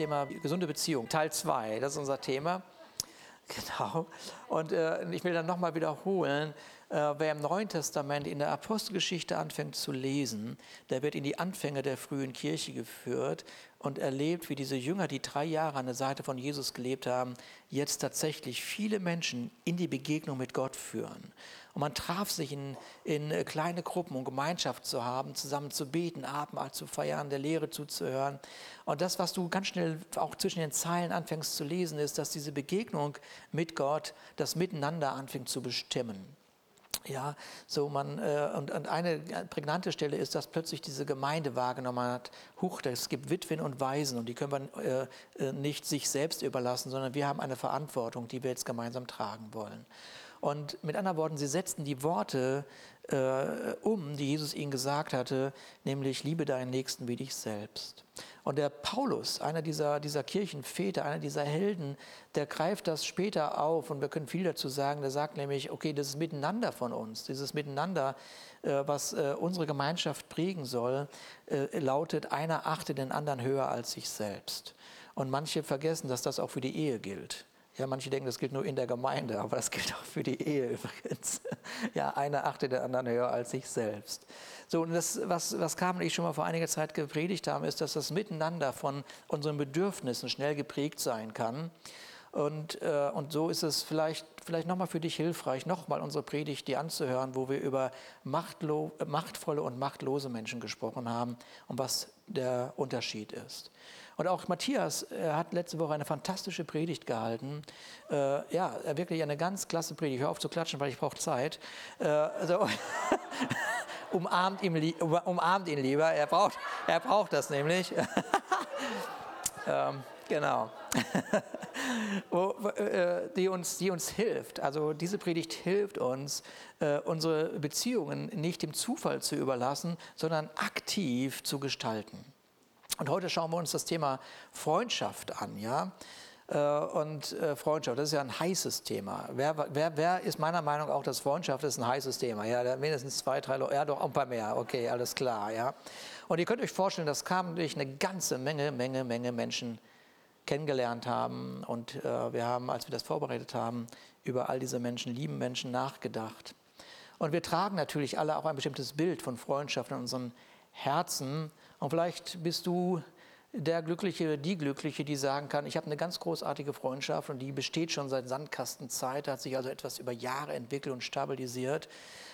Thema gesunde Beziehung, Teil 2, das ist unser Thema. Genau. Und äh, ich will dann nochmal wiederholen, äh, wer im Neuen Testament in der Apostelgeschichte anfängt zu lesen, der wird in die Anfänge der frühen Kirche geführt und erlebt, wie diese Jünger, die drei Jahre an der Seite von Jesus gelebt haben, jetzt tatsächlich viele Menschen in die Begegnung mit Gott führen. Und man traf sich in, in äh, kleine Gruppen, um Gemeinschaft zu haben, zusammen zu beten, Abendmahl zu feiern, der Lehre zuzuhören. Und das, was du ganz schnell auch zwischen den Zeilen anfängst zu lesen, ist, dass diese Begegnung mit Gott das Miteinander anfängt zu bestimmen. Ja, so man, äh, und, und, eine prägnante Stelle ist, dass plötzlich diese Gemeinde wahrgenommen hat, huch, es gibt Witwen und Waisen und die können wir äh, äh, nicht sich selbst überlassen, sondern wir haben eine Verantwortung, die wir jetzt gemeinsam tragen wollen. Und mit anderen Worten, sie setzten die Worte äh, um, die Jesus ihnen gesagt hatte, nämlich liebe deinen Nächsten wie dich selbst. Und der Paulus, einer dieser, dieser Kirchenväter, einer dieser Helden, der greift das später auf und wir können viel dazu sagen. Der sagt nämlich, okay, das ist Miteinander von uns, dieses Miteinander, äh, was äh, unsere Gemeinschaft prägen soll, äh, lautet, einer achte den anderen höher als sich selbst. Und manche vergessen, dass das auch für die Ehe gilt. Ja, manche denken, das gilt nur in der Gemeinde, aber das gilt auch für die Ehe übrigens. Ja, einer achtet den anderen höher als sich selbst. So, und das, was, was Carmen und ich schon mal vor einiger Zeit gepredigt haben, ist, dass das Miteinander von unseren Bedürfnissen schnell geprägt sein kann. Und, äh, und so ist es vielleicht, vielleicht nochmal für dich hilfreich, nochmal unsere Predigt dir anzuhören, wo wir über machtvolle und machtlose Menschen gesprochen haben und was der Unterschied ist. Und auch Matthias hat letzte Woche eine fantastische Predigt gehalten. Äh, ja, wirklich eine ganz klasse Predigt. Ich höre auf zu klatschen, weil ich brauche Zeit. Äh, also, umarmt, ihn, umarmt ihn lieber. Er braucht, er braucht das nämlich. ähm, genau. Äh, die, uns, die uns hilft. Also diese Predigt hilft uns, äh, unsere Beziehungen nicht dem Zufall zu überlassen, sondern aktiv zu gestalten. Und heute schauen wir uns das Thema Freundschaft an. Ja? Äh, und äh, Freundschaft, das ist ja ein heißes Thema. Wer, wer, wer ist meiner Meinung auch, dass Freundschaft ist ein heißes Thema? Ja, mindestens zwei, drei Leute, ja doch, ein paar mehr. Okay, alles klar. Ja. Und ihr könnt euch vorstellen, das kam durch eine ganze Menge, Menge, Menge Menschen kennengelernt haben. Und äh, wir haben, als wir das vorbereitet haben, über all diese Menschen, lieben Menschen nachgedacht. Und wir tragen natürlich alle auch ein bestimmtes Bild von Freundschaft in unseren Herzen. Und vielleicht bist du der Glückliche, die Glückliche, die sagen kann, ich habe eine ganz großartige Freundschaft und die besteht schon seit Sandkastenzeit, hat sich also etwas über Jahre entwickelt und stabilisiert.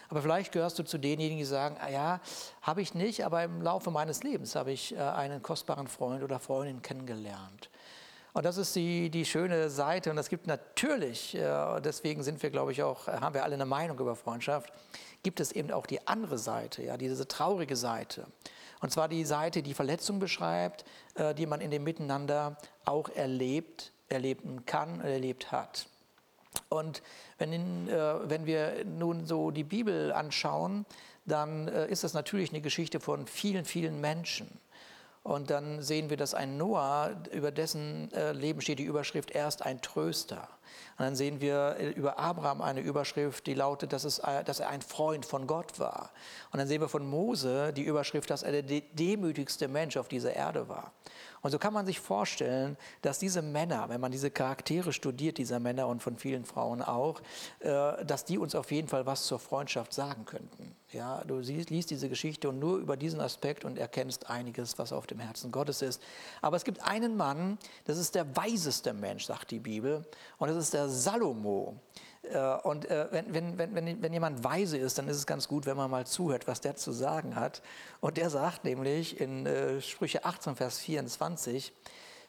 Aber vielleicht gehörst du zu denjenigen, die sagen, ah ja, habe ich nicht, aber im Laufe meines Lebens habe ich äh, einen kostbaren Freund oder Freundin kennengelernt. Und das ist die, die schöne Seite. Und es gibt natürlich, äh, deswegen sind wir, glaube ich, auch, haben wir alle eine Meinung über Freundschaft, gibt es eben auch die andere Seite, ja, diese traurige Seite. Und zwar die Seite, die Verletzung beschreibt, äh, die man in dem Miteinander auch erlebt, erleben kann, erlebt hat. Und wenn, in, äh, wenn wir nun so die Bibel anschauen, dann äh, ist das natürlich eine Geschichte von vielen, vielen Menschen. Und dann sehen wir, dass ein Noah, über dessen Leben steht die Überschrift, er ist ein Tröster. Und dann sehen wir äh, über Abraham eine Überschrift, die lautet, dass, es, äh, dass er ein Freund von Gott war. Und dann sehen wir von Mose die Überschrift, dass er der demütigste Mensch auf dieser Erde war. Und so kann man sich vorstellen, dass diese Männer, wenn man diese Charaktere studiert, dieser Männer und von vielen Frauen auch, äh, dass die uns auf jeden Fall was zur Freundschaft sagen könnten. Ja, du liest diese Geschichte und nur über diesen Aspekt und erkennst einiges, was auf dem Herzen Gottes ist. Aber es gibt einen Mann, das ist der weiseste Mensch, sagt die Bibel, und das ist der Salomo. Äh, und äh, wenn, wenn, wenn, wenn jemand weise ist, dann ist es ganz gut, wenn man mal zuhört, was der zu sagen hat. Und der sagt nämlich in äh, Sprüche 18, Vers 24,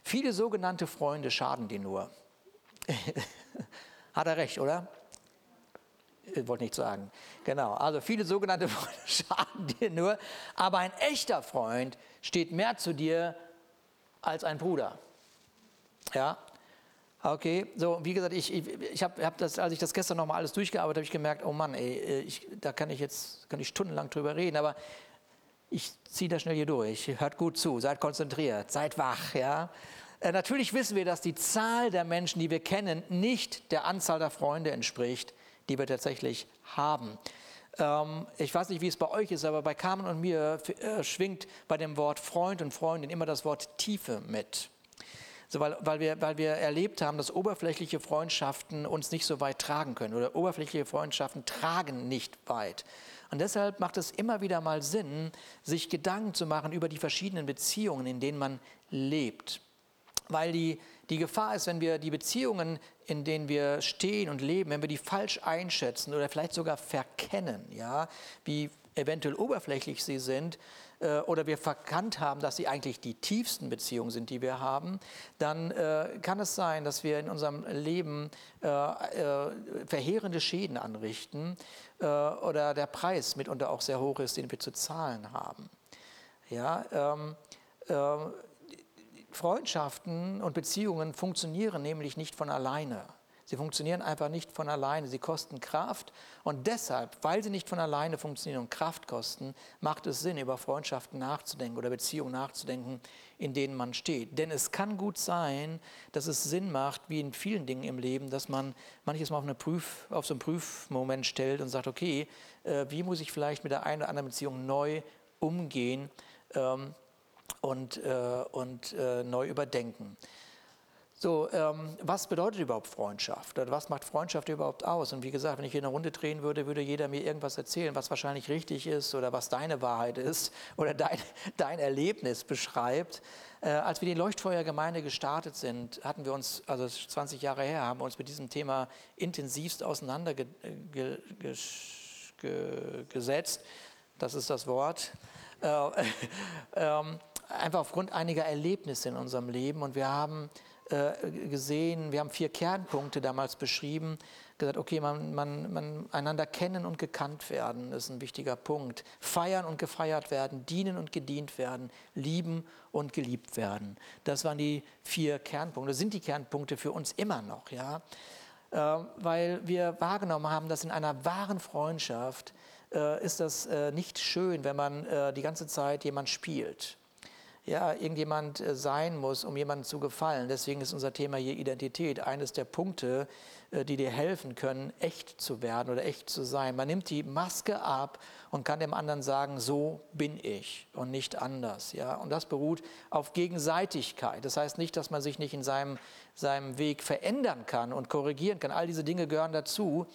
viele sogenannte Freunde schaden dir nur. hat er recht, oder? Ich wollte nicht sagen. Genau, also viele sogenannte Freunde schaden dir nur, aber ein echter Freund steht mehr zu dir als ein Bruder. Ja, okay, so wie gesagt, ich, ich, ich habe hab das, als ich das gestern nochmal alles durchgearbeitet habe, ich gemerkt, oh Mann, ey, ich, da kann ich jetzt kann ich stundenlang drüber reden, aber ich ziehe das schnell hier durch. Hört gut zu, seid konzentriert, seid wach, ja. Äh, natürlich wissen wir, dass die Zahl der Menschen, die wir kennen, nicht der Anzahl der Freunde entspricht, die wir tatsächlich haben. Ähm, ich weiß nicht, wie es bei euch ist, aber bei Carmen und mir äh, schwingt bei dem Wort Freund und Freundin immer das Wort Tiefe mit. So, weil, weil, wir, weil wir erlebt haben, dass oberflächliche Freundschaften uns nicht so weit tragen können oder oberflächliche Freundschaften tragen nicht weit. Und deshalb macht es immer wieder mal Sinn, sich Gedanken zu machen über die verschiedenen Beziehungen, in denen man lebt. Weil die, die Gefahr ist, wenn wir die Beziehungen, in denen wir stehen und leben, wenn wir die falsch einschätzen oder vielleicht sogar verkennen, ja, wie eventuell oberflächlich sie sind, oder wir verkannt haben, dass sie eigentlich die tiefsten Beziehungen sind, die wir haben, dann äh, kann es sein, dass wir in unserem Leben äh, äh verheerende Schäden anrichten äh, oder der Preis mitunter auch sehr hoch ist, den wir zu zahlen haben. Ja, ähm, ähm, Freundschaften und Beziehungen funktionieren nämlich nicht von alleine. Sie funktionieren einfach nicht von alleine. Sie kosten Kraft. Und deshalb, weil sie nicht von alleine funktionieren und Kraft kosten, macht es Sinn, über Freundschaften nachzudenken oder Beziehungen nachzudenken, in denen man steht. Denn es kann gut sein, dass es Sinn macht, wie in vielen Dingen im Leben, dass man manches Mal auf, eine Prüf, auf so einen Prüfmoment stellt und sagt, okay, äh, wie muss ich vielleicht mit der einen oder anderen Beziehung neu umgehen ähm, und, äh, und äh, neu überdenken. So, ähm, was bedeutet überhaupt Freundschaft? Oder was macht Freundschaft überhaupt aus? Und wie gesagt, wenn ich hier eine Runde drehen würde, würde jeder mir irgendwas erzählen, was wahrscheinlich richtig ist oder was deine Wahrheit ist oder dein, dein Erlebnis beschreibt. Äh, als wir die Leuchtfeuergemeinde gestartet sind, hatten wir uns, also 20 Jahre her, haben wir uns mit diesem Thema intensivst auseinandergesetzt. Das ist das Wort. Äh, äh, einfach aufgrund einiger Erlebnisse in unserem Leben. Und wir haben gesehen, wir haben vier Kernpunkte damals beschrieben, gesagt, okay, man, man, man einander kennen und gekannt werden, ist ein wichtiger Punkt. Feiern und gefeiert werden, dienen und gedient werden, lieben und geliebt werden. Das waren die vier Kernpunkte, das sind die Kernpunkte für uns immer noch, ja. Äh, weil wir wahrgenommen haben, dass in einer wahren Freundschaft äh, ist das äh, nicht schön, wenn man äh, die ganze Zeit jemand spielt ja, irgendjemand äh, sein muss, um jemandem zu gefallen. Deswegen ist unser Thema hier Identität eines der Punkte, äh, die dir helfen können, echt zu werden oder echt zu sein. Man nimmt die Maske ab und kann dem anderen sagen, so bin ich und nicht anders. Ja? Und das beruht auf Gegenseitigkeit. Das heißt nicht, dass man sich nicht in seinem, seinem Weg verändern kann und korrigieren kann. All diese Dinge gehören dazu.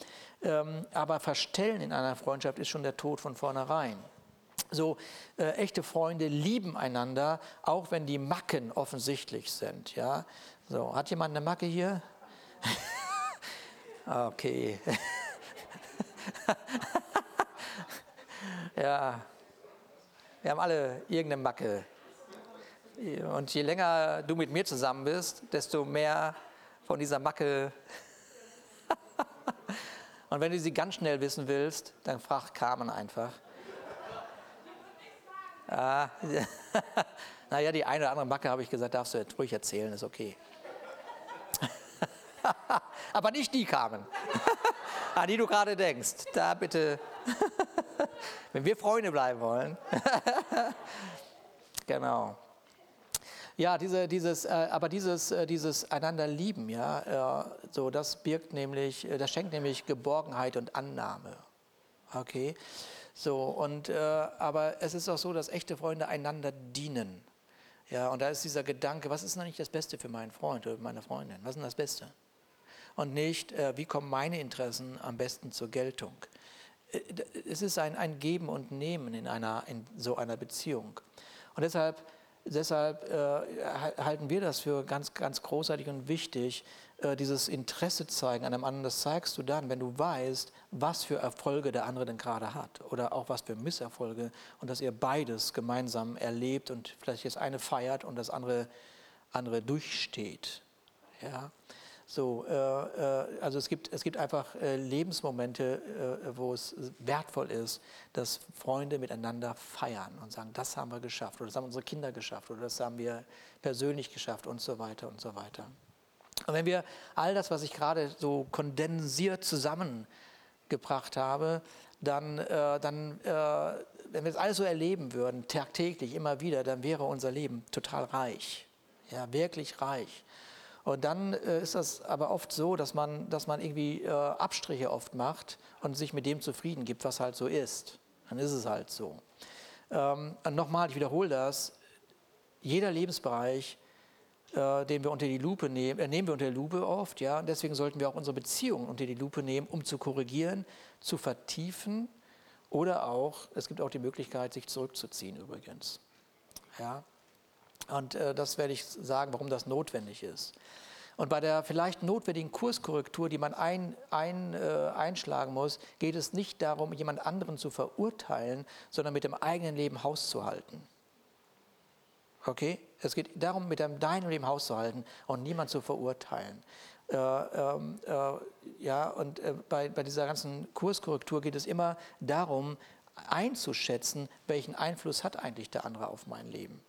Ähm, aber Verstellen in einer Freundschaft ist schon der Tod von vornherein. So äh, echte Freunde lieben einander, auch wenn die Macken offensichtlich sind. Ja? So, hat jemand eine Macke hier? okay. ja, wir haben alle irgendeine Macke. Und je länger du mit mir zusammen bist, desto mehr von dieser Macke. Und wenn du sie ganz schnell wissen willst, dann frag Carmen einfach. Ah, naja, die eine oder andere Macke habe ich gesagt, darfst du jetzt ruhig erzählen, ist okay. Aber nicht die kamen, an die du gerade denkst. Da bitte, wenn wir Freunde bleiben wollen. genau. Ja, diese, dieses, äh, aber dieses, äh, dieses einander lieben, ja, äh, so das birgt nämlich, äh, das schenkt nämlich Geborgenheit und Annahme. Okay. So, und, äh, aber es ist auch so, dass echte Freunde einander dienen. Ja, und da ist dieser Gedanke, was ist noch nicht das Beste für meinen Freund oder meine Freundin? Was ist denn das Beste? Und nicht, äh, wie kommen meine Interessen am besten zur Geltung? Äh, es ist ein, ein Geben und Nehmen in, einer, in so einer Beziehung. Und deshalb, deshalb äh, halten wir das für ganz, ganz großartig und wichtig, äh, dieses Interesse zeigen an einem anderen, das zeigst du dann, wenn du weißt, was für Erfolge der andere denn gerade hat oder auch was für Misserfolge und dass ihr beides gemeinsam erlebt und vielleicht das eine feiert und das andere, andere durchsteht. Ja? So, äh, äh, also es gibt, es gibt einfach äh, Lebensmomente, äh, wo es wertvoll ist, dass Freunde miteinander feiern und sagen, das haben wir geschafft oder das haben unsere Kinder geschafft oder das haben wir persönlich geschafft und so weiter und so weiter. Und wenn wir all das, was ich gerade so kondensiert zusammengebracht habe, dann, äh, dann äh, wenn wir das alles so erleben würden, tagtäglich, immer wieder, dann wäre unser Leben total reich. Ja, wirklich reich. Und dann äh, ist das aber oft so, dass man, dass man irgendwie äh, Abstriche oft macht und sich mit dem zufrieden gibt, was halt so ist. Dann ist es halt so. Ähm, nochmal, ich wiederhole das, jeder Lebensbereich äh, den wir unter die Lupe nehmen, äh, nehmen wir unter die Lupe oft, ja. Und deswegen sollten wir auch unsere Beziehungen unter die Lupe nehmen, um zu korrigieren, zu vertiefen oder auch, es gibt auch die Möglichkeit, sich zurückzuziehen übrigens. Ja. Und äh, das werde ich sagen, warum das notwendig ist. Und bei der vielleicht notwendigen Kurskorrektur, die man ein, ein, äh, einschlagen muss, geht es nicht darum, jemand anderen zu verurteilen, sondern mit dem eigenen Leben Haus zu halten. Okay? Es geht darum, mit deinem Leben Haus zu halten und niemand zu verurteilen. Äh, ähm, äh, ja, und äh, bei, bei dieser ganzen Kurskorrektur geht es immer darum, einzuschätzen, welchen Einfluss hat eigentlich der andere auf mein Leben.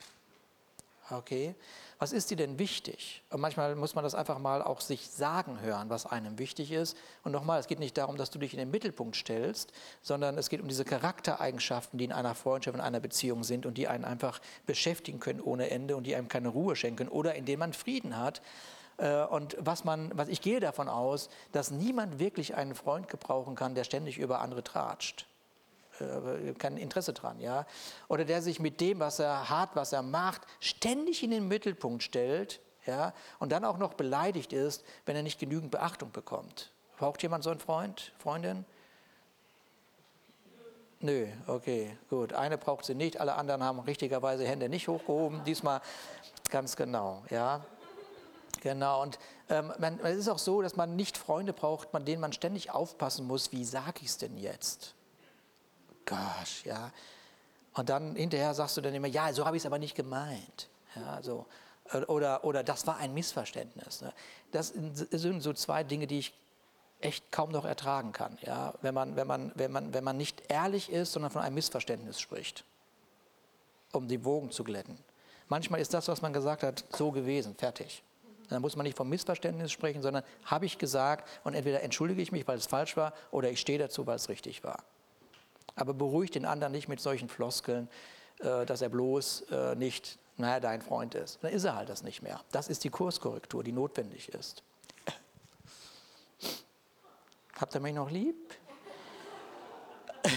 Okay? Was ist dir denn wichtig? Und manchmal muss man das einfach mal auch sich sagen hören, was einem wichtig ist. Und nochmal, es geht nicht darum, dass du dich in den Mittelpunkt stellst, sondern es geht um diese Charaktereigenschaften, die in einer Freundschaft, in einer Beziehung sind und die einen einfach beschäftigen können ohne Ende und die einem keine Ruhe schenken oder in denen man Frieden hat. Äh, und was man, was ich gehe davon aus, dass niemand wirklich einen Freund gebrauchen kann, der ständig über andere tratscht. Äh, kein Interesse dran, ja. Oder der sich mit dem, was er hat, was er macht, ständig in den Mittelpunkt stellt, ja, und dann auch noch beleidigt ist, wenn er nicht genügend Beachtung bekommt. Braucht jemand so einen Freund, Freundin? Nö, okay, gut. Eine braucht sie nicht, alle anderen haben richtigerweise Hände nicht hochgehoben. Diesmal ganz genau, ja. Genau, und ähm, man, es ist auch so, dass man nicht Freunde braucht, man, denen man ständig aufpassen muss, wie sage ich es denn jetzt? Gosh, ja. Und dann hinterher sagst du dann immer, ja, so habe ich es aber nicht gemeint. Ja, so. Oder, oder das war ein Missverständnis. Ne? Das sind so zwei Dinge, die ich echt kaum noch ertragen kann. Ja? Wenn, man, wenn, man, wenn, man, wenn man nicht ehrlich ist, sondern von einem Missverständnis spricht, um die Wogen zu glätten. Manchmal ist das, was man gesagt hat, so gewesen, fertig. Dann muss man nicht vom Missverständnis sprechen, sondern habe ich gesagt und entweder entschuldige ich mich, weil es falsch war, oder ich stehe dazu, weil es richtig war. Aber beruhigt den anderen nicht mit solchen Floskeln, äh, dass er bloß äh, nicht, naja, dein Freund ist. Dann ist er halt das nicht mehr. Das ist die Kurskorrektur, die notwendig ist. Habt ihr mich noch lieb?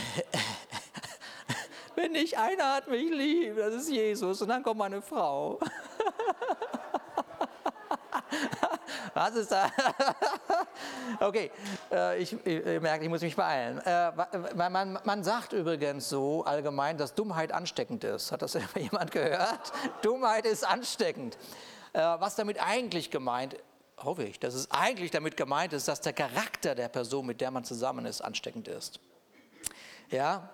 Wenn nicht einer hat mich lieb, das ist Jesus und dann kommt meine Frau. Was ist da? okay, ich, ich, merke, ich muss mich beeilen. Äh, man, man, sagt übrigens so allgemein, dass Dummheit ansteckend ist. Hat das jemand gehört? Dummheit ist ansteckend. Äh, was damit eigentlich gemeint hoffe ich, dass es eigentlich damit gemeint ist, dass der Charakter der Person, mit der man zusammen ist, ansteckend ist. Ja,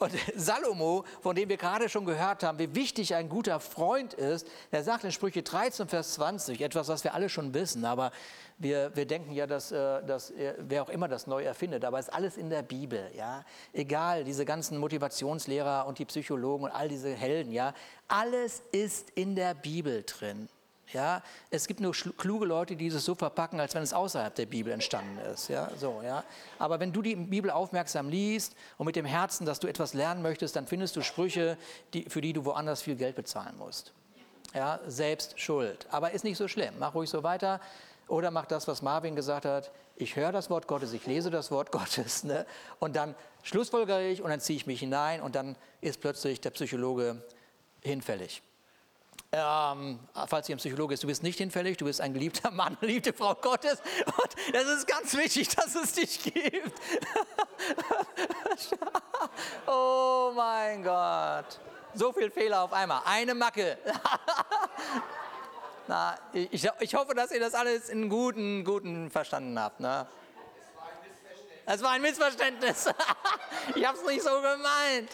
und Salomo, von dem wir gerade schon gehört haben, wie wichtig ein guter Freund ist, der sagt in Sprüche 13, Vers 20, etwas, was wir alle schon wissen, aber wir, wir denken ja, dass, äh, dass wer auch immer das neu erfindet, aber es ist alles in der Bibel, ja. Egal, diese ganzen Motivationslehrer und die Psychologen und all diese Helden, ja. Alles ist in der Bibel drin. Ja, es gibt nur kluge Leute, die es so verpacken, als wenn es außerhalb der Bibel entstanden ist. Ja, so, ja. Aber wenn du die Bibel aufmerksam liest und mit dem Herzen, dass du etwas lernen möchtest, dann findest du Sprüche, die, für die du woanders viel Geld bezahlen musst. Ja, selbst schuld. Aber ist nicht so schlimm. Mach ruhig so weiter. Oder mach das, was Marvin gesagt hat. Ich höre das Wort Gottes, ich lese das Wort Gottes. Ne? Und dann schlussfolgere ich und dann ziehe ich mich hinein und dann ist plötzlich der Psychologe hinfällig. Ähm, falls ihr ein Psychologe ist, du bist nicht hinfällig, du bist ein geliebter Mann, geliebte Frau Gottes. Und es ist ganz wichtig, dass es dich gibt. oh mein Gott. So viel Fehler auf einmal. Eine Macke. Na, ich, ich hoffe, dass ihr das alles in guten, guten verstanden habt. Ne? Es war ein Missverständnis. ich habe es nicht so gemeint.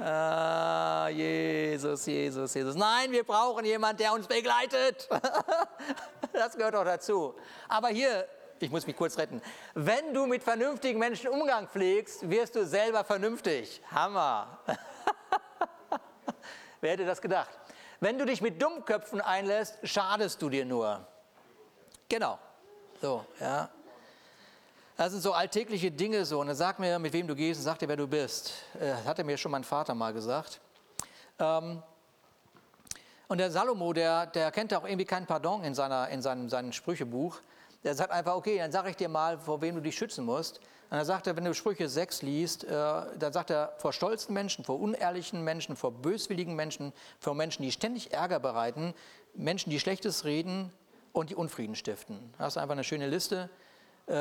Ah, Jesus, Jesus, Jesus. Nein, wir brauchen jemanden, der uns begleitet. das gehört doch dazu. Aber hier, ich muss mich kurz retten. Wenn du mit vernünftigen Menschen Umgang pflegst, wirst du selber vernünftig. Hammer. Wer hätte das gedacht? Wenn du dich mit Dummköpfen einlässt, schadest du dir nur. Genau. So, ja. Das sind so alltägliche Dinge so. Und dann sag mir, mit wem du gehst und sag dir, wer du bist. Äh, das hatte mir schon mein Vater mal gesagt. Ähm, und der Salomo, der, der kennt auch irgendwie kein Pardon in, seiner, in seinem, seinem Sprüchebuch. Der sagt einfach, okay, dann sage ich dir mal, vor wem du dich schützen musst. Und dann sagt er, wenn du Sprüche 6 liest, äh, dann sagt er, vor stolzen Menschen, vor unehrlichen Menschen, vor böswilligen Menschen, vor Menschen, die ständig Ärger bereiten, Menschen, die Schlechtes reden und die Unfrieden stiften. Da hast du einfach eine schöne Liste,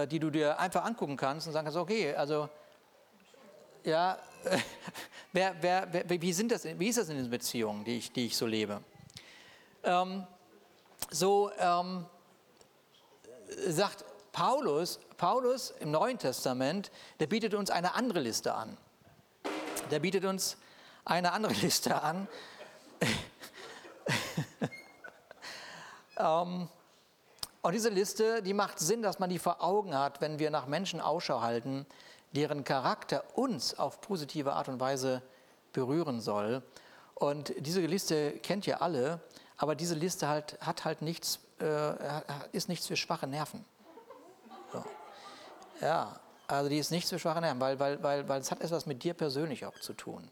die du dir einfach angucken kannst und sagen kannst, okay, also, ja, wer, wer, wer, wie, sind das, wie ist das in den Beziehungen, die ich, die ich so lebe? Ähm, so ähm, sagt Paulus, Paulus im Neuen Testament, der bietet uns eine andere Liste an. Der bietet uns eine andere Liste an. ähm, und diese Liste, die macht Sinn, dass man die vor Augen hat, wenn wir nach Menschen Ausschau halten, deren Charakter uns auf positive Art und Weise berühren soll. Und diese Liste kennt ihr alle, aber diese Liste halt, hat halt nichts, äh, ist nichts für schwache Nerven. So. Ja, also die ist nicht für schwache Nerven, weil, weil, weil, weil es hat etwas mit dir persönlich auch zu tun.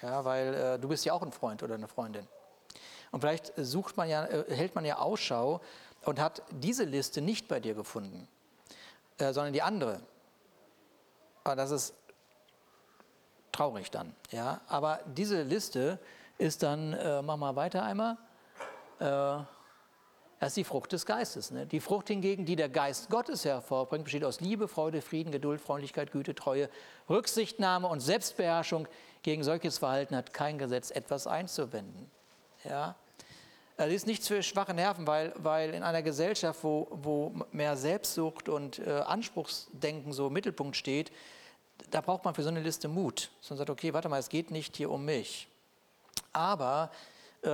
Ja, weil äh, du bist ja auch ein Freund oder eine Freundin. Und vielleicht sucht man ja, äh, hält man ja Ausschau und hat diese Liste nicht bei dir gefunden, äh, sondern die andere. Aber das ist traurig dann. Ja? Aber diese Liste ist dann, äh, mach mal weiter einmal, äh, das ist die Frucht des Geistes. Ne? Die Frucht hingegen, die der Geist Gottes hervorbringt, besteht aus Liebe, Freude, Frieden, Geduld, Freundlichkeit, Güte, Treue, Rücksichtnahme und Selbstbeherrschung. Gegen solches Verhalten hat kein Gesetz etwas einzuwenden. Ja? Das ist nichts für schwache Nerven, weil, weil in einer Gesellschaft, wo, wo mehr Selbstsucht und äh, Anspruchsdenken so im Mittelpunkt steht, da braucht man für so eine Liste Mut. Sondern sagt, okay, warte mal, es geht nicht hier um mich. Aber äh,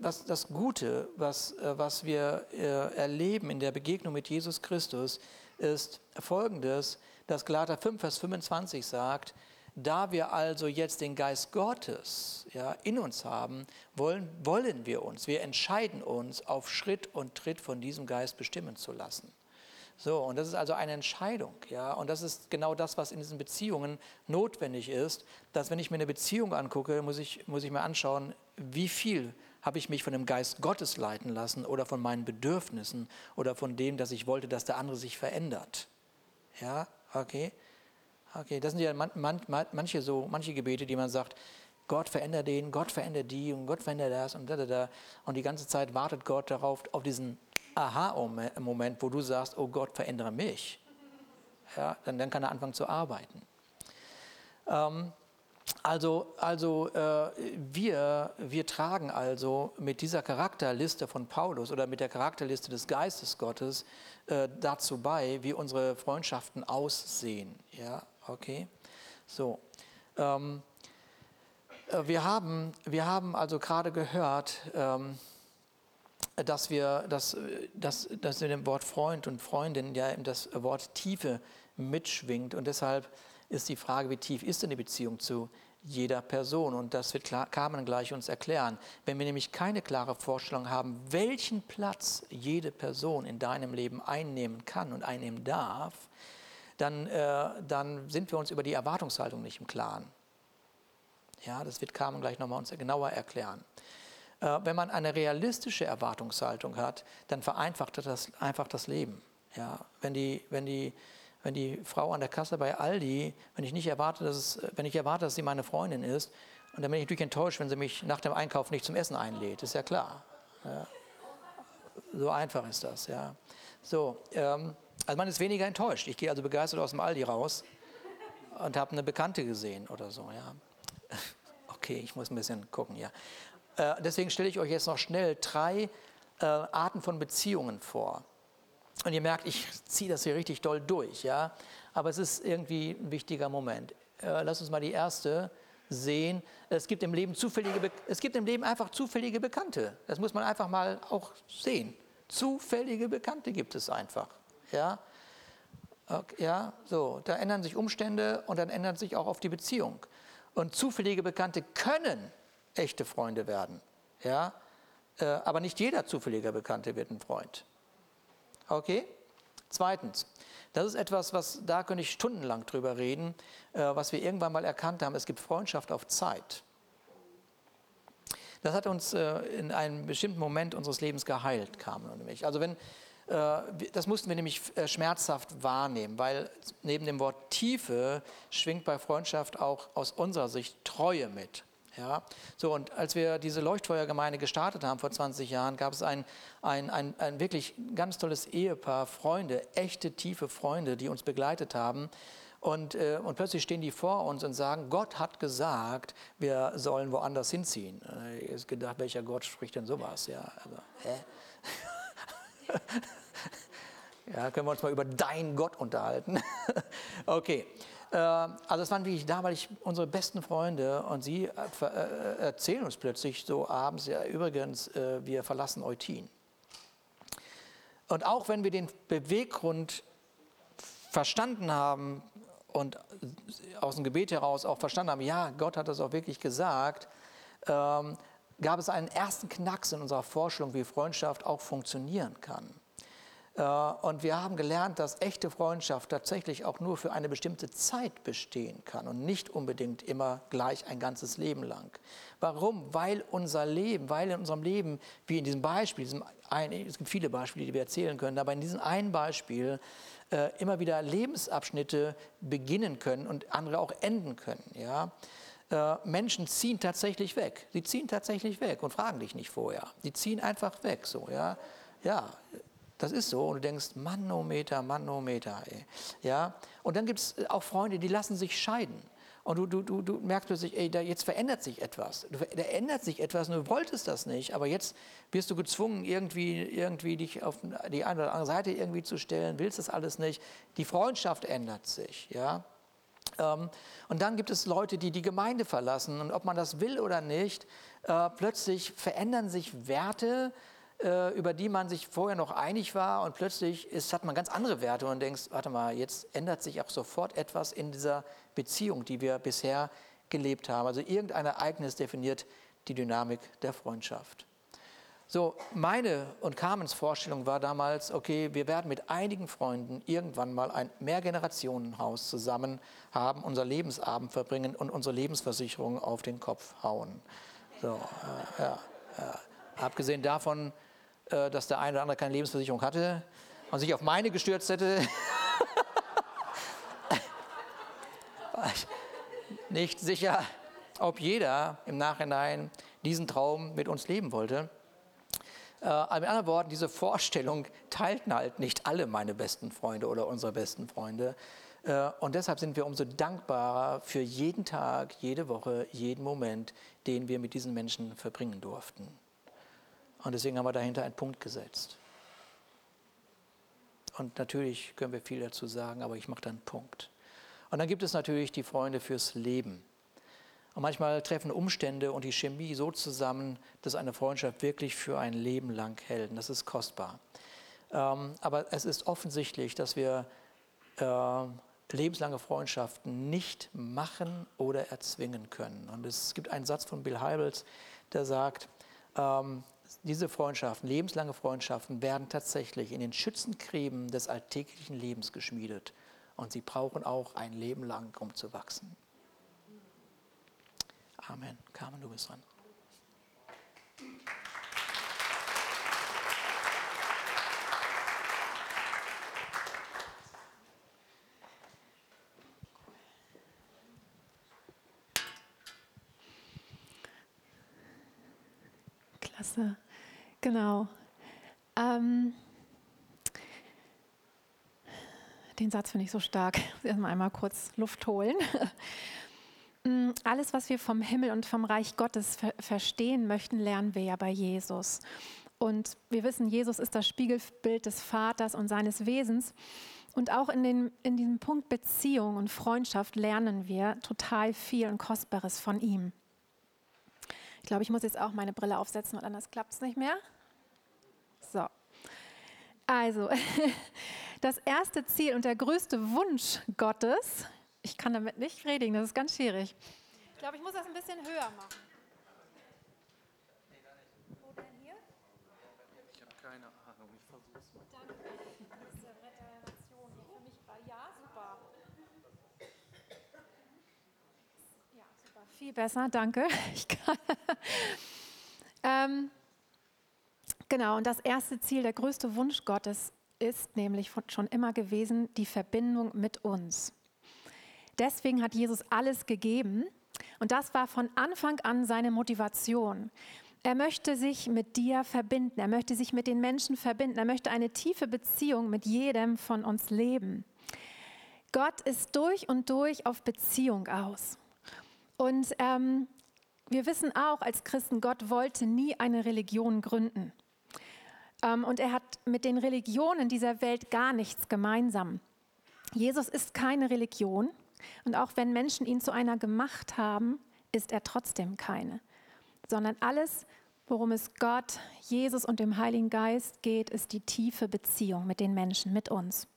das, das Gute, was, äh, was wir äh, erleben in der Begegnung mit Jesus Christus, ist folgendes, dass Galater 5, Vers 25 sagt, da wir also jetzt den Geist Gottes ja, in uns haben, wollen, wollen wir uns, wir entscheiden uns, auf Schritt und Tritt von diesem Geist bestimmen zu lassen. So, und das ist also eine Entscheidung, ja, und das ist genau das, was in diesen Beziehungen notwendig ist, dass wenn ich mir eine Beziehung angucke, muss ich, muss ich mir anschauen, wie viel habe ich mich von dem Geist Gottes leiten lassen oder von meinen Bedürfnissen oder von dem, dass ich wollte, dass der andere sich verändert. Ja, okay. Okay, das sind ja man, man, manche so, manche Gebete, die man sagt, Gott verändert den, Gott verändert die und Gott verändert das und da, da, da. Und die ganze Zeit wartet Gott darauf, auf diesen Aha-Moment, wo du sagst, oh Gott, verändere mich. Ja, dann, dann kann er anfangen zu arbeiten. Ähm, also also äh, wir, wir tragen also mit dieser Charakterliste von Paulus oder mit der Charakterliste des Geistes Gottes äh, dazu bei, wie unsere Freundschaften aussehen. Ja, okay. So. Ähm, äh, wir, haben, wir haben also gerade gehört, ähm, dass wir, dass, dass, dass in dem Wort Freund und Freundin ja das Wort Tiefe mitschwingt. Und deshalb ist die Frage, wie tief ist denn die Beziehung zu jeder Person? Und das wird Carmen gleich uns erklären. Wenn wir nämlich keine klare Vorstellung haben, welchen Platz jede Person in deinem Leben einnehmen kann und einnehmen darf, dann, äh, dann sind wir uns über die Erwartungshaltung nicht im Klaren. Ja, das wird Carmen gleich nochmal uns genauer erklären. Äh, wenn man eine realistische Erwartungshaltung hat, dann vereinfacht das einfach das Leben. Ja, wenn, die, wenn, die, wenn die Frau an der Kasse bei Aldi, wenn ich nicht erwarte, dass es, wenn ich erwarte, dass sie meine Freundin ist, und dann bin ich natürlich enttäuscht, wenn sie mich nach dem Einkauf nicht zum Essen einlädt, ist ja klar. Ja. So einfach ist das, ja. So, ähm, also man ist weniger enttäuscht. Ich gehe also begeistert aus dem Aldi raus und habe eine Bekannte gesehen oder so, ja. Okay, ich muss ein bisschen gucken, ja. Äh, deswegen stelle ich euch jetzt noch schnell drei äh, Arten von Beziehungen vor. Und ihr merkt, ich ziehe das hier richtig doll durch, ja. Aber es ist irgendwie ein wichtiger Moment. Äh, lass uns mal die erste sehen. Es gibt im Leben zufällige, es gibt im Leben einfach zufällige Bekannte. Das muss man einfach mal auch sehen. Zufällige Bekannte gibt es einfach, ja. Ja, so, da ändern sich Umstände und dann ändert sich auch auf die Beziehung. Und zufällige Bekannte können echte Freunde werden. Ja? Äh, aber nicht jeder zufällige Bekannte wird ein Freund. Okay? Zweitens, das ist etwas, was da könnte ich stundenlang drüber reden, äh, was wir irgendwann mal erkannt haben. Es gibt Freundschaft auf Zeit. Das hat uns äh, in einem bestimmten Moment unseres Lebens geheilt, Carmen und mich. Also wenn, das mussten wir nämlich äh, schmerzhaft wahrnehmen, weil neben dem Wort Tiefe schwingt bei Freundschaft auch aus unserer Sicht Treue mit. Ja, so und als wir diese Leuchtfeuergemeinde gestartet haben vor 20 Jahren, gab es ein, ein, ein, ein wirklich ganz tolles Ehepaar, Freunde, echte tiefe Freunde, die uns begleitet haben. Und, äh, und plötzlich stehen die vor uns und sagen, Gott hat gesagt, wir sollen woanders hinziehen. Äh, ich habe gedacht, welcher Gott spricht denn sowas? Ja, also, hä? ja, können wir uns mal über deinen Gott unterhalten? okay. Äh, also es waren wirklich damals unsere besten Freunde und sie äh, äh, erzählen uns plötzlich so abends, ja übrigens, wir verlassen Eutin. Und auch wenn wir den Beweggrund verstanden haben und aus dem Gebet heraus auch verstanden haben, ja, Gott hat das auch wirklich gesagt, ähm, gab es einen ersten Knacks in unserer Vorstellung, wie Freundschaft auch funktionieren kann. Äh, und wir haben gelernt, dass echte Freundschaft tatsächlich auch nur für eine bestimmte Zeit bestehen kann und nicht unbedingt immer gleich ein ganzes Leben lang. Warum? Weil unser Leben, weil in unserem Leben, wie in diesem Beispiel, diesem ein, es gibt viele Beispiele, die wir erzählen können, aber in diesem einen Beispiel äh, immer wieder Lebensabschnitte beginnen können und andere auch enden können. Ja? Äh, Menschen ziehen tatsächlich weg. Sie ziehen tatsächlich weg und fragen dich nicht vorher. Die ziehen einfach weg. So, ja? ja, das ist so. Und du denkst, Manometer, Manometer. Ey. Ja? Und dann gibt es auch Freunde, die lassen sich scheiden. Und du, du, du, du merkst plötzlich, ey, da jetzt verändert sich etwas. Da ändert sich etwas und du wolltest das nicht. Aber jetzt wirst du gezwungen, irgendwie, irgendwie dich auf die eine oder andere Seite irgendwie zu stellen, willst das alles nicht. Die Freundschaft ändert sich. Ja? Ähm, und dann gibt es Leute, die die Gemeinde verlassen. Und ob man das will oder nicht, äh, plötzlich verändern sich Werte, äh, über die man sich vorher noch einig war und plötzlich ist, hat man ganz andere Werte und denkst, warte mal, jetzt ändert sich auch sofort etwas in dieser Beziehung, die wir bisher gelebt haben. Also irgendein Ereignis definiert die Dynamik der Freundschaft. So, meine und Carmens Vorstellung war damals, okay, wir werden mit einigen Freunden irgendwann mal ein Mehrgenerationenhaus zusammen haben, unser Lebensabend verbringen und unsere Lebensversicherung auf den Kopf hauen. So, äh, ja, ja. Abgesehen davon äh, dass der eine oder andere keine Lebensversicherung hatte und sich auf meine gestürzt hätte. Nicht sicher, ob jeder im Nachhinein diesen Traum mit uns leben wollte. Äh, mit anderen Worten, diese Vorstellung teilten halt nicht alle meine besten Freunde oder unsere besten Freunde. Äh, und deshalb sind wir umso dankbarer für jeden Tag, jede Woche, jeden Moment, den wir mit diesen Menschen verbringen durften. Und deswegen haben wir dahinter einen Punkt gesetzt. Und natürlich können wir viel dazu sagen, aber ich mache da einen Punkt. Und dann gibt es natürlich die Freunde fürs Leben. Und manchmal treffen Umstände und die Chemie so zusammen, dass eine Freundschaft wirklich für ein Leben lang hält. Und das ist kostbar. Ähm, aber es ist offensichtlich, dass wir äh, lebenslange Freundschaften nicht machen oder erzwingen können. Und es gibt einen Satz von Bill Heibels, der sagt, ähm, diese Freundschaften, lebenslange Freundschaften, werden tatsächlich in den Schützengräben des alltäglichen Lebens geschmiedet. Und sie brauchen auch ein Leben lang, um zu wachsen. Amen. Carmen, du bist dran. Klasse. Genau. Ähm, den Satz finde ich so stark. Erstmal einmal kurz Luft holen. Mm, alles, was wir vom Himmel und vom Reich Gottes ver verstehen möchten, lernen wir ja bei Jesus. Und wir wissen, Jesus ist das Spiegelbild des Vaters und seines Wesens. Und auch in, den, in diesem Punkt Beziehung und Freundschaft lernen wir total viel und Kostbares von ihm. Glaube, ich muss jetzt auch meine Brille aufsetzen, weil anders klappt es nicht mehr. So. Also, das erste Ziel und der größte Wunsch Gottes, ich kann damit nicht predigen, das ist ganz schwierig. Ich glaube, ich muss das ein bisschen höher machen. Wo denn hier? Ich habe keine Ahnung, ich versuche es mal. Danke. Das ist der Brett der Nation. Für mich war ja super. Ja, super. Viel besser, danke. Ähm, genau, und das erste Ziel, der größte Wunsch Gottes ist nämlich schon immer gewesen die Verbindung mit uns. Deswegen hat Jesus alles gegeben und das war von Anfang an seine Motivation. Er möchte sich mit dir verbinden, er möchte sich mit den Menschen verbinden, er möchte eine tiefe Beziehung mit jedem von uns leben. Gott ist durch und durch auf Beziehung aus. Und ähm, wir wissen auch als Christen, Gott wollte nie eine Religion gründen. Ähm, und er hat mit den Religionen dieser Welt gar nichts gemeinsam. Jesus ist keine Religion. Und auch wenn Menschen ihn zu einer gemacht haben, ist er trotzdem keine. Sondern alles, worum es Gott, Jesus und dem Heiligen Geist geht, ist die tiefe Beziehung mit den Menschen, mit uns.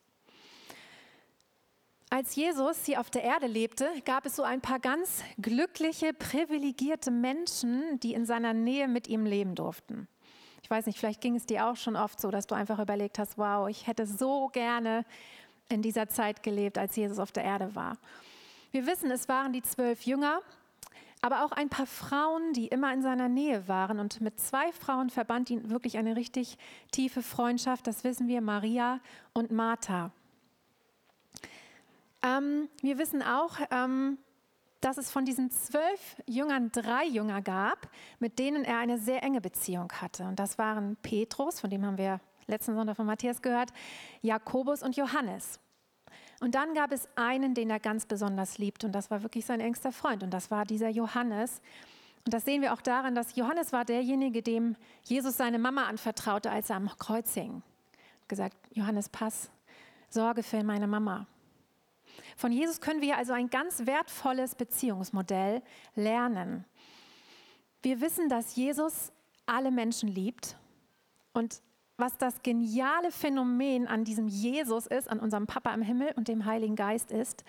Als Jesus hier auf der Erde lebte, gab es so ein paar ganz glückliche, privilegierte Menschen, die in seiner Nähe mit ihm leben durften. Ich weiß nicht, vielleicht ging es dir auch schon oft so, dass du einfach überlegt hast, wow, ich hätte so gerne in dieser Zeit gelebt, als Jesus auf der Erde war. Wir wissen, es waren die zwölf Jünger, aber auch ein paar Frauen, die immer in seiner Nähe waren. Und mit zwei Frauen verband ihn wirklich eine richtig tiefe Freundschaft. Das wissen wir, Maria und Martha. Ähm, wir wissen auch, ähm, dass es von diesen zwölf Jüngern drei Jünger gab, mit denen er eine sehr enge Beziehung hatte. Und das waren Petrus, von dem haben wir letzten Sonntag von Matthias gehört, Jakobus und Johannes. Und dann gab es einen, den er ganz besonders liebt, und das war wirklich sein engster Freund, und das war dieser Johannes. Und das sehen wir auch daran, dass Johannes war derjenige, dem Jesus seine Mama anvertraute, als er am Kreuz hing. Gesagt, Johannes, pass, sorge für meine Mama. Von Jesus können wir also ein ganz wertvolles Beziehungsmodell lernen. Wir wissen, dass Jesus alle Menschen liebt und was das geniale Phänomen an diesem Jesus ist, an unserem Papa im Himmel und dem Heiligen Geist ist,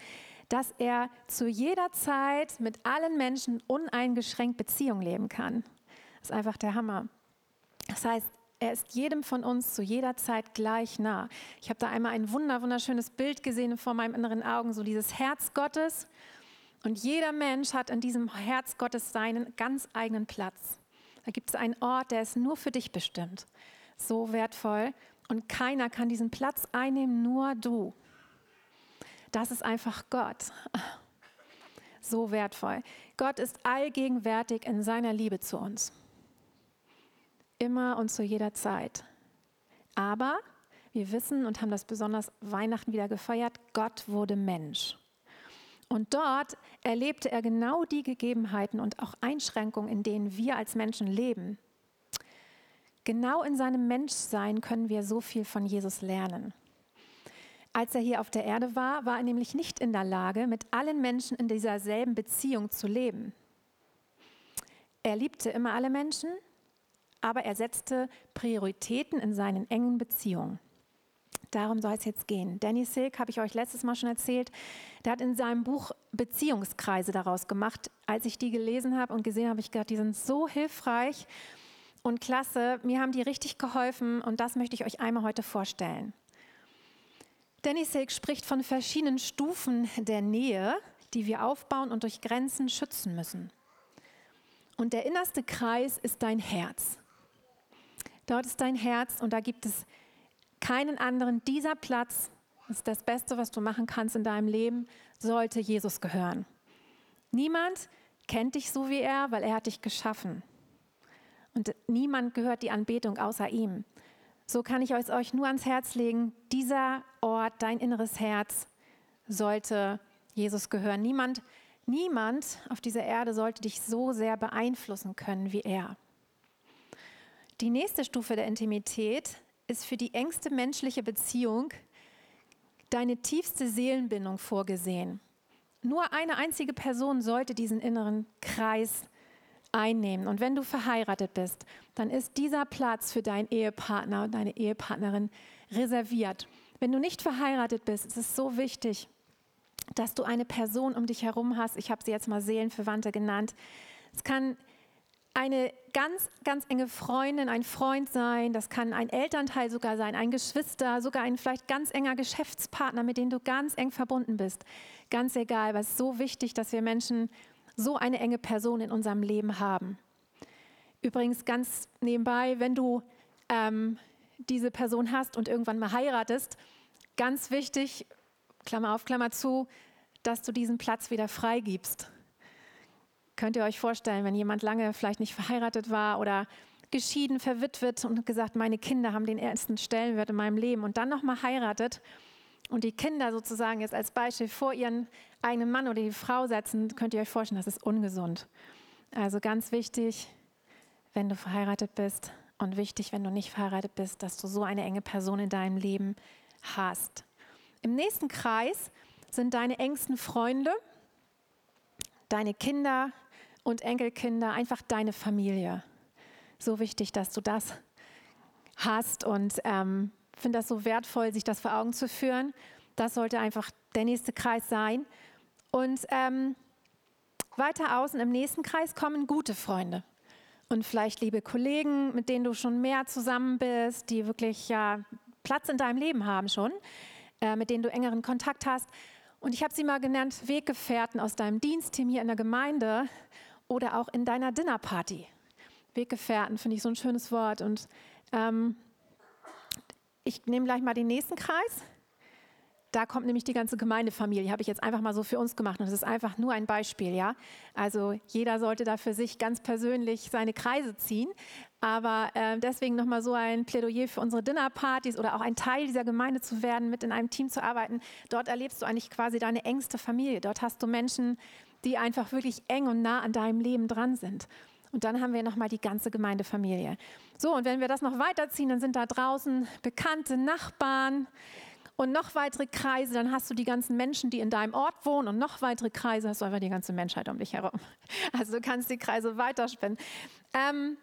dass er zu jeder Zeit mit allen Menschen uneingeschränkt Beziehung leben kann. Das ist einfach der Hammer. Das heißt, er ist jedem von uns zu jeder Zeit gleich nah. Ich habe da einmal ein wunder, wunderschönes Bild gesehen vor meinen inneren Augen, so dieses Herz Gottes. Und jeder Mensch hat in diesem Herz Gottes seinen ganz eigenen Platz. Da gibt es einen Ort, der ist nur für dich bestimmt. So wertvoll. Und keiner kann diesen Platz einnehmen, nur du. Das ist einfach Gott. So wertvoll. Gott ist allgegenwärtig in seiner Liebe zu uns immer und zu jeder Zeit. Aber wir wissen und haben das besonders Weihnachten wieder gefeiert, Gott wurde Mensch. Und dort erlebte er genau die Gegebenheiten und auch Einschränkungen, in denen wir als Menschen leben. Genau in seinem Menschsein können wir so viel von Jesus lernen. Als er hier auf der Erde war, war er nämlich nicht in der Lage, mit allen Menschen in dieser selben Beziehung zu leben. Er liebte immer alle Menschen, aber er setzte Prioritäten in seinen engen Beziehungen. Darum soll es jetzt gehen. Danny Silk, habe ich euch letztes Mal schon erzählt, der hat in seinem Buch Beziehungskreise daraus gemacht. Als ich die gelesen habe und gesehen habe, habe ich gedacht, die sind so hilfreich und klasse. Mir haben die richtig geholfen und das möchte ich euch einmal heute vorstellen. Danny Silk spricht von verschiedenen Stufen der Nähe, die wir aufbauen und durch Grenzen schützen müssen. Und der innerste Kreis ist dein Herz. Dort ist dein Herz und da gibt es keinen anderen. Dieser Platz ist das Beste, was du machen kannst in deinem Leben, sollte Jesus gehören. Niemand kennt dich so wie er, weil er hat dich geschaffen. Und niemand gehört die Anbetung außer ihm. So kann ich es euch nur ans Herz legen, dieser Ort, dein inneres Herz, sollte Jesus gehören. Niemand, niemand auf dieser Erde sollte dich so sehr beeinflussen können wie er. Die nächste Stufe der Intimität ist für die engste menschliche Beziehung deine tiefste Seelenbindung vorgesehen. Nur eine einzige Person sollte diesen inneren Kreis einnehmen. Und wenn du verheiratet bist, dann ist dieser Platz für deinen Ehepartner und deine Ehepartnerin reserviert. Wenn du nicht verheiratet bist, ist es so wichtig, dass du eine Person um dich herum hast. Ich habe sie jetzt mal Seelenverwandte genannt. Es kann eine ganz, ganz enge Freundin, ein Freund sein, das kann ein Elternteil sogar sein, ein Geschwister, sogar ein vielleicht ganz enger Geschäftspartner, mit dem du ganz eng verbunden bist. Ganz egal, aber es so wichtig, dass wir Menschen so eine enge Person in unserem Leben haben. Übrigens ganz nebenbei, wenn du ähm, diese Person hast und irgendwann mal heiratest, ganz wichtig, Klammer auf, Klammer zu, dass du diesen Platz wieder freigibst. Könnt ihr euch vorstellen, wenn jemand lange vielleicht nicht verheiratet war oder geschieden, verwitwet und gesagt, meine Kinder haben den ersten Stellenwert in meinem Leben und dann nochmal heiratet und die Kinder sozusagen jetzt als Beispiel vor ihren eigenen Mann oder die Frau setzen, könnt ihr euch vorstellen, das ist ungesund. Also ganz wichtig, wenn du verheiratet bist und wichtig, wenn du nicht verheiratet bist, dass du so eine enge Person in deinem Leben hast. Im nächsten Kreis sind deine engsten Freunde, deine Kinder und Enkelkinder, einfach deine Familie. So wichtig, dass du das hast und ähm, finde das so wertvoll, sich das vor Augen zu führen. Das sollte einfach der nächste Kreis sein. Und ähm, weiter außen im nächsten Kreis kommen gute Freunde und vielleicht liebe Kollegen, mit denen du schon mehr zusammen bist, die wirklich ja Platz in deinem Leben haben schon, äh, mit denen du engeren Kontakt hast. Und ich habe sie mal genannt Weggefährten aus deinem Dienstteam hier in der Gemeinde oder auch in deiner Dinnerparty. Weggefährten finde ich so ein schönes Wort. Und ähm, ich nehme gleich mal den nächsten Kreis. Da kommt nämlich die ganze Gemeindefamilie, habe ich jetzt einfach mal so für uns gemacht. Und das ist einfach nur ein Beispiel, ja. Also jeder sollte da für sich ganz persönlich seine Kreise ziehen. Aber äh, deswegen nochmal so ein Plädoyer für unsere Dinnerpartys oder auch ein Teil dieser Gemeinde zu werden, mit in einem Team zu arbeiten. Dort erlebst du eigentlich quasi deine engste Familie. Dort hast du Menschen, die einfach wirklich eng und nah an deinem Leben dran sind. Und dann haben wir nochmal die ganze Gemeindefamilie. So, und wenn wir das noch weiterziehen, dann sind da draußen bekannte Nachbarn, und noch weitere Kreise, dann hast du die ganzen Menschen, die in deinem Ort wohnen und noch weitere Kreise, hast du einfach die ganze Menschheit um dich herum. Also du kannst die Kreise weiterspinnen. Ähm,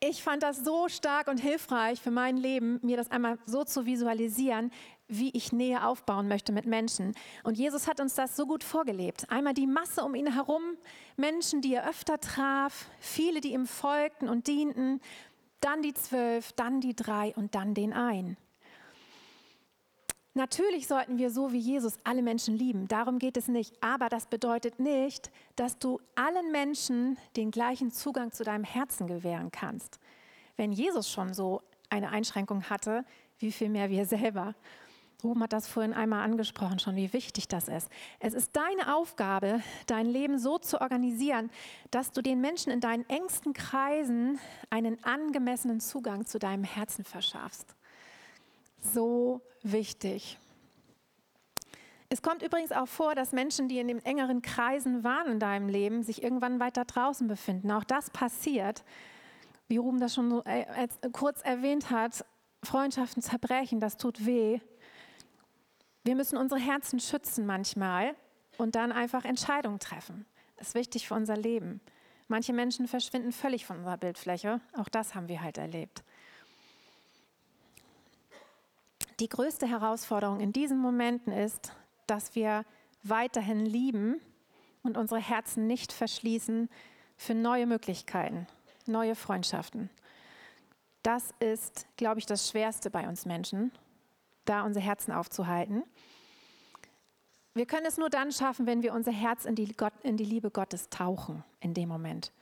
ich fand das so stark und hilfreich für mein Leben, mir das einmal so zu visualisieren, wie ich Nähe aufbauen möchte mit Menschen. Und Jesus hat uns das so gut vorgelebt. Einmal die Masse um ihn herum, Menschen, die er öfter traf, viele, die ihm folgten und dienten, dann die zwölf, dann die drei und dann den ein. Natürlich sollten wir so wie Jesus alle Menschen lieben, darum geht es nicht. Aber das bedeutet nicht, dass du allen Menschen den gleichen Zugang zu deinem Herzen gewähren kannst. Wenn Jesus schon so eine Einschränkung hatte, wie viel mehr wir selber. Ruben hat das vorhin einmal angesprochen, schon wie wichtig das ist. Es ist deine Aufgabe, dein Leben so zu organisieren, dass du den Menschen in deinen engsten Kreisen einen angemessenen Zugang zu deinem Herzen verschaffst so wichtig. Es kommt übrigens auch vor, dass Menschen, die in den engeren Kreisen waren in deinem Leben, sich irgendwann weiter draußen befinden. Auch das passiert, wie Ruben das schon so äh, kurz erwähnt hat. Freundschaften zerbrechen, das tut weh. Wir müssen unsere Herzen schützen manchmal und dann einfach Entscheidungen treffen. Das ist wichtig für unser Leben. Manche Menschen verschwinden völlig von unserer Bildfläche. Auch das haben wir halt erlebt. Die größte Herausforderung in diesen Momenten ist, dass wir weiterhin lieben und unsere Herzen nicht verschließen für neue Möglichkeiten, neue Freundschaften. Das ist, glaube ich, das Schwerste bei uns Menschen, da unsere Herzen aufzuhalten. Wir können es nur dann schaffen, wenn wir unser Herz in die, Gott, in die Liebe Gottes tauchen, in dem Moment.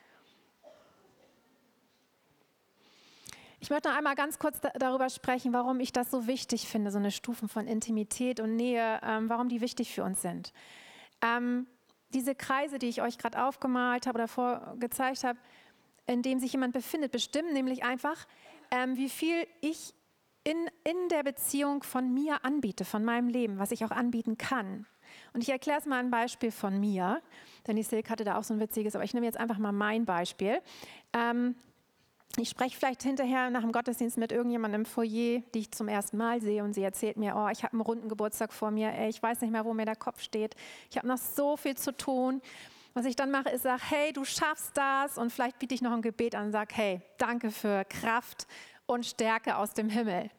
Ich möchte noch einmal ganz kurz da, darüber sprechen, warum ich das so wichtig finde, so eine Stufen von Intimität und Nähe, ähm, warum die wichtig für uns sind. Ähm, diese Kreise, die ich euch gerade aufgemalt habe oder vorgezeigt habe, in dem sich jemand befindet, bestimmen nämlich einfach, ähm, wie viel ich in, in der Beziehung von mir anbiete, von meinem Leben, was ich auch anbieten kann. Und ich erkläre es mal ein Beispiel von mir, denn die Silke hatte da auch so ein witziges, aber ich nehme jetzt einfach mal mein Beispiel. Ähm, ich spreche vielleicht hinterher nach dem Gottesdienst mit irgendjemandem im Foyer, die ich zum ersten Mal sehe und sie erzählt mir, oh, ich habe einen runden Geburtstag vor mir, ey, ich weiß nicht mehr, wo mir der Kopf steht. Ich habe noch so viel zu tun. Was ich dann mache, ist sage, hey, du schaffst das und vielleicht biete ich noch ein Gebet an und sage, hey, danke für Kraft und Stärke aus dem Himmel.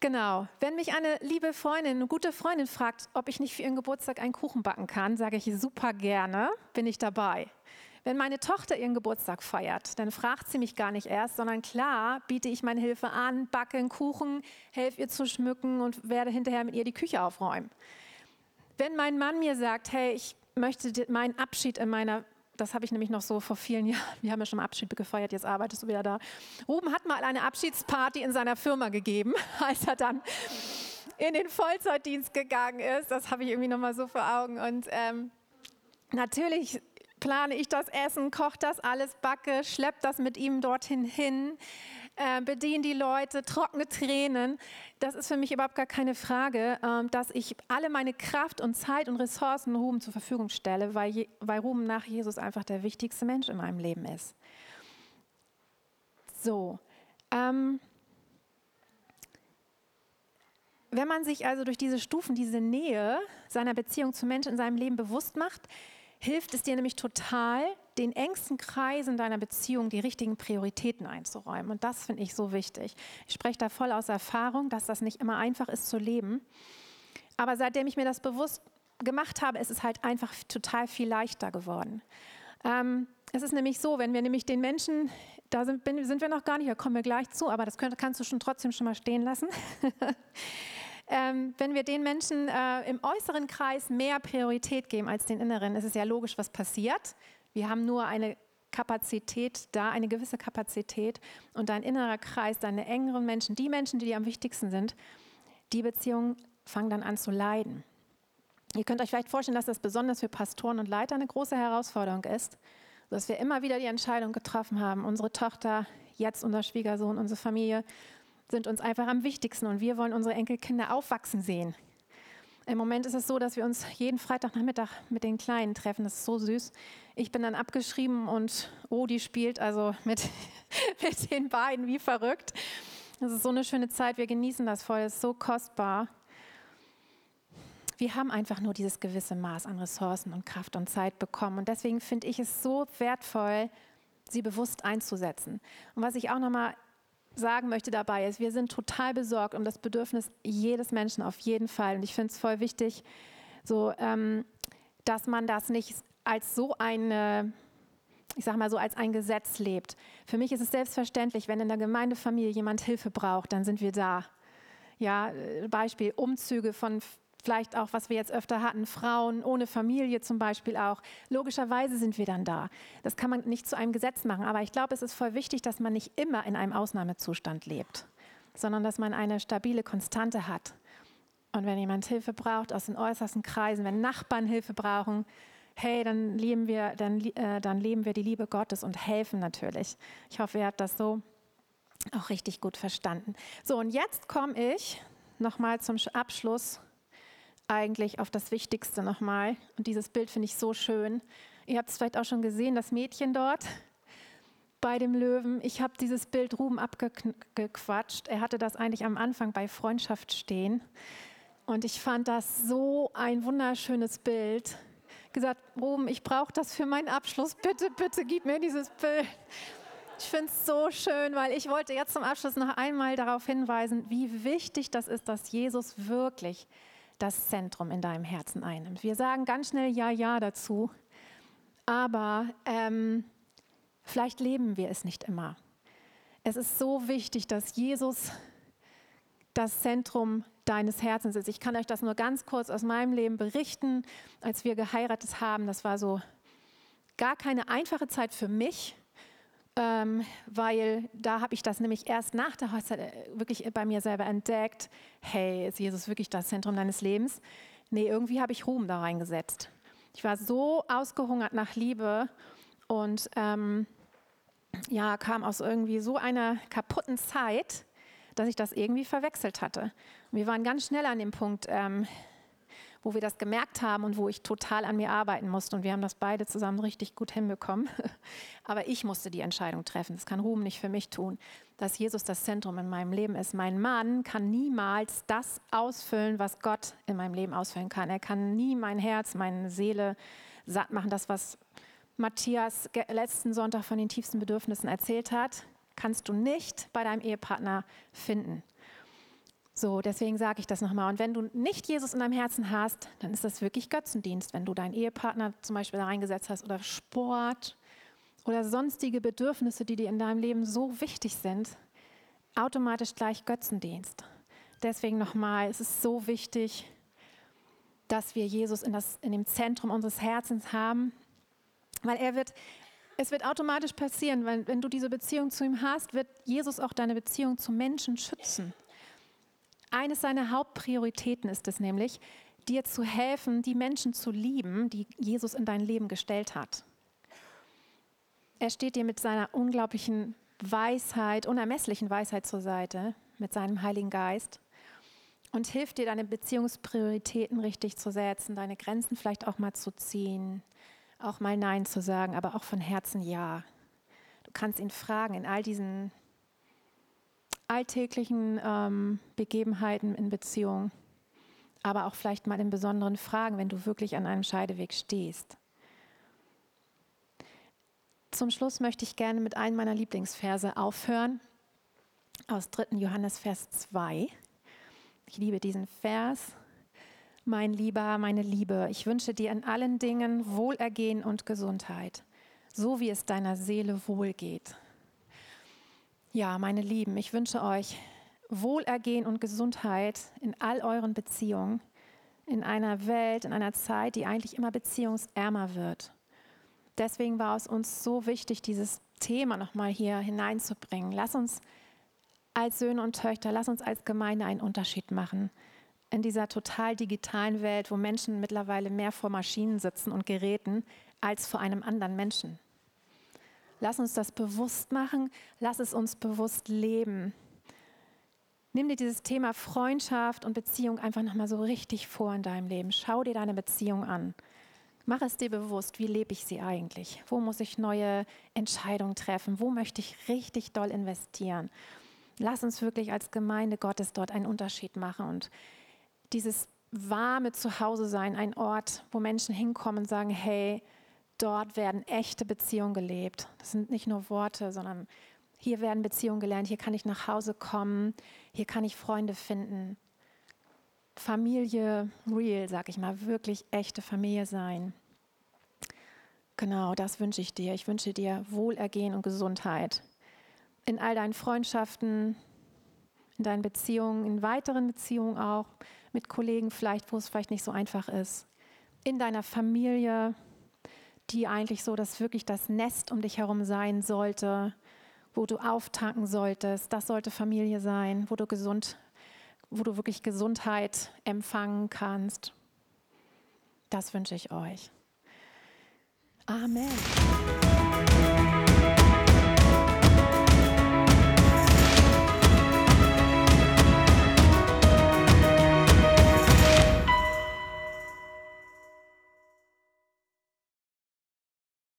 Genau. Wenn mich eine liebe Freundin, eine gute Freundin fragt, ob ich nicht für ihren Geburtstag einen Kuchen backen kann, sage ich super gerne, bin ich dabei. Wenn meine Tochter ihren Geburtstag feiert, dann fragt sie mich gar nicht erst, sondern klar biete ich meine Hilfe an, backe einen Kuchen, helfe ihr zu schmücken und werde hinterher mit ihr die Küche aufräumen. Wenn mein Mann mir sagt, hey, ich möchte meinen Abschied in meiner das habe ich nämlich noch so vor vielen Jahren, wir haben ja schon Abschied gefeiert, jetzt arbeitest du wieder da. Ruben hat mal eine Abschiedsparty in seiner Firma gegeben, als er dann in den Vollzeitdienst gegangen ist. Das habe ich irgendwie noch mal so vor Augen. Und ähm, natürlich plane ich das Essen, koche das alles, backe, schleppe das mit ihm dorthin hin, äh, bediene die Leute, trockene Tränen. Das ist für mich überhaupt gar keine Frage, äh, dass ich alle meine Kraft und Zeit und Ressourcen Ruben zur Verfügung stelle, weil, je, weil Ruben nach Jesus einfach der wichtigste Mensch in meinem Leben ist. So. Ähm, wenn man sich also durch diese Stufen, diese Nähe seiner Beziehung zu Menschen in seinem Leben bewusst macht, hilft es dir nämlich total, den engsten Kreisen deiner Beziehung die richtigen Prioritäten einzuräumen. Und das finde ich so wichtig. Ich spreche da voll aus Erfahrung, dass das nicht immer einfach ist zu leben. Aber seitdem ich mir das bewusst gemacht habe, ist es halt einfach total viel leichter geworden. Ähm, es ist nämlich so, wenn wir nämlich den Menschen, da sind, sind wir noch gar nicht, da kommen wir gleich zu, aber das könnt, kannst du schon trotzdem schon mal stehen lassen. ähm, wenn wir den Menschen äh, im äußeren Kreis mehr Priorität geben als den inneren, ist es ja logisch, was passiert. Wir haben nur eine Kapazität da, eine gewisse Kapazität und dein innerer Kreis, deine engeren Menschen, die Menschen, die dir am wichtigsten sind, die Beziehungen fangen dann an zu leiden. Ihr könnt euch vielleicht vorstellen, dass das besonders für Pastoren und Leiter eine große Herausforderung ist, dass wir immer wieder die Entscheidung getroffen haben, unsere Tochter, jetzt unser Schwiegersohn, unsere Familie sind uns einfach am wichtigsten und wir wollen unsere Enkelkinder aufwachsen sehen. Im Moment ist es so, dass wir uns jeden Freitagnachmittag mit den Kleinen treffen. Das ist so süß. Ich bin dann abgeschrieben und Odi spielt also mit, mit den beiden wie verrückt. Das ist so eine schöne Zeit. Wir genießen das voll. Es ist so kostbar. Wir haben einfach nur dieses gewisse Maß an Ressourcen und Kraft und Zeit bekommen. Und deswegen finde ich es so wertvoll, sie bewusst einzusetzen. Und was ich auch nochmal sagen möchte dabei ist, wir sind total besorgt um das Bedürfnis jedes Menschen auf jeden Fall. Und ich finde es voll wichtig, so, ähm, dass man das nicht als so eine, ich sage mal so, als ein Gesetz lebt. Für mich ist es selbstverständlich, wenn in der Gemeindefamilie jemand Hilfe braucht, dann sind wir da. Ja, äh, Beispiel Umzüge von vielleicht auch, was wir jetzt öfter hatten, Frauen ohne Familie zum Beispiel auch. Logischerweise sind wir dann da. Das kann man nicht zu einem Gesetz machen, aber ich glaube, es ist voll wichtig, dass man nicht immer in einem Ausnahmezustand lebt, sondern dass man eine stabile Konstante hat. Und wenn jemand Hilfe braucht aus den äußersten Kreisen, wenn Nachbarn Hilfe brauchen, hey, dann leben wir, dann, äh, dann leben wir die Liebe Gottes und helfen natürlich. Ich hoffe, ihr habt das so auch richtig gut verstanden. So, und jetzt komme ich nochmal zum Abschluss eigentlich auf das Wichtigste nochmal. Und dieses Bild finde ich so schön. Ihr habt es vielleicht auch schon gesehen, das Mädchen dort bei dem Löwen. Ich habe dieses Bild Ruben abgequatscht. Er hatte das eigentlich am Anfang bei Freundschaft stehen. Und ich fand das so ein wunderschönes Bild. Gesagt, Ruben, ich brauche das für meinen Abschluss. Bitte, bitte gib mir dieses Bild. Ich finde es so schön, weil ich wollte jetzt zum Abschluss noch einmal darauf hinweisen, wie wichtig das ist, dass Jesus wirklich das Zentrum in deinem Herzen einnimmt. Wir sagen ganz schnell Ja, Ja dazu, aber ähm, vielleicht leben wir es nicht immer. Es ist so wichtig, dass Jesus das Zentrum deines Herzens ist. Ich kann euch das nur ganz kurz aus meinem Leben berichten. Als wir geheiratet haben, das war so gar keine einfache Zeit für mich ähm, weil da habe ich das nämlich erst nach der Hochzeit äh, wirklich bei mir selber entdeckt. Hey, ist Jesus wirklich das Zentrum deines Lebens? Nee, irgendwie habe ich Ruhm da reingesetzt. Ich war so ausgehungert nach Liebe und ähm, ja, kam aus irgendwie so einer kaputten Zeit, dass ich das irgendwie verwechselt hatte. Wir waren ganz schnell an dem Punkt, ähm, wo wir das gemerkt haben und wo ich total an mir arbeiten musste. Und wir haben das beide zusammen richtig gut hinbekommen. Aber ich musste die Entscheidung treffen. Das kann Ruhm nicht für mich tun, dass Jesus das Zentrum in meinem Leben ist. Mein Mann kann niemals das ausfüllen, was Gott in meinem Leben ausfüllen kann. Er kann nie mein Herz, meine Seele satt machen. Das, was Matthias letzten Sonntag von den tiefsten Bedürfnissen erzählt hat, kannst du nicht bei deinem Ehepartner finden. So, deswegen sage ich das nochmal. Und wenn du nicht Jesus in deinem Herzen hast, dann ist das wirklich Götzendienst, wenn du deinen Ehepartner zum Beispiel da reingesetzt hast oder Sport oder sonstige Bedürfnisse, die dir in deinem Leben so wichtig sind, automatisch gleich Götzendienst. Deswegen nochmal, es ist so wichtig, dass wir Jesus in, das, in dem Zentrum unseres Herzens haben. Weil er wird, es wird automatisch passieren, weil wenn du diese Beziehung zu ihm hast, wird Jesus auch deine Beziehung zu Menschen schützen. Eines seiner Hauptprioritäten ist es nämlich, dir zu helfen, die Menschen zu lieben, die Jesus in dein Leben gestellt hat. Er steht dir mit seiner unglaublichen Weisheit, unermesslichen Weisheit zur Seite, mit seinem Heiligen Geist und hilft dir, deine Beziehungsprioritäten richtig zu setzen, deine Grenzen vielleicht auch mal zu ziehen, auch mal Nein zu sagen, aber auch von Herzen Ja. Du kannst ihn fragen in all diesen alltäglichen ähm, Begebenheiten in Beziehung, aber auch vielleicht mal in besonderen Fragen, wenn du wirklich an einem Scheideweg stehst. Zum Schluss möchte ich gerne mit einem meiner Lieblingsverse aufhören, aus 3. Johannes Vers 2. Ich liebe diesen Vers. Mein Lieber, meine Liebe, ich wünsche dir in allen Dingen Wohlergehen und Gesundheit, so wie es deiner Seele wohlgeht. Ja, meine Lieben, ich wünsche euch Wohlergehen und Gesundheit in all euren Beziehungen, in einer Welt, in einer Zeit, die eigentlich immer beziehungsärmer wird. Deswegen war es uns so wichtig, dieses Thema nochmal hier hineinzubringen. Lass uns als Söhne und Töchter, lass uns als Gemeinde einen Unterschied machen. In dieser total digitalen Welt, wo Menschen mittlerweile mehr vor Maschinen sitzen und Geräten als vor einem anderen Menschen. Lass uns das bewusst machen, lass es uns bewusst leben. Nimm dir dieses Thema Freundschaft und Beziehung einfach nochmal so richtig vor in deinem Leben. Schau dir deine Beziehung an. Mach es dir bewusst, wie lebe ich sie eigentlich? Wo muss ich neue Entscheidungen treffen? Wo möchte ich richtig doll investieren? Lass uns wirklich als Gemeinde Gottes dort einen Unterschied machen und dieses warme Zuhause sein, ein Ort, wo Menschen hinkommen und sagen, hey, dort werden echte Beziehungen gelebt. Das sind nicht nur Worte, sondern hier werden Beziehungen gelernt, hier kann ich nach Hause kommen, hier kann ich Freunde finden. Familie real, sag ich mal, wirklich echte Familie sein. Genau, das wünsche ich dir. Ich wünsche dir Wohlergehen und Gesundheit. In all deinen Freundschaften, in deinen Beziehungen, in weiteren Beziehungen auch, mit Kollegen vielleicht, wo es vielleicht nicht so einfach ist. In deiner Familie, die eigentlich so, dass wirklich das Nest um dich herum sein sollte, wo du auftanken solltest. Das sollte Familie sein, wo du gesund, wo du wirklich Gesundheit empfangen kannst. Das wünsche ich euch. Amen.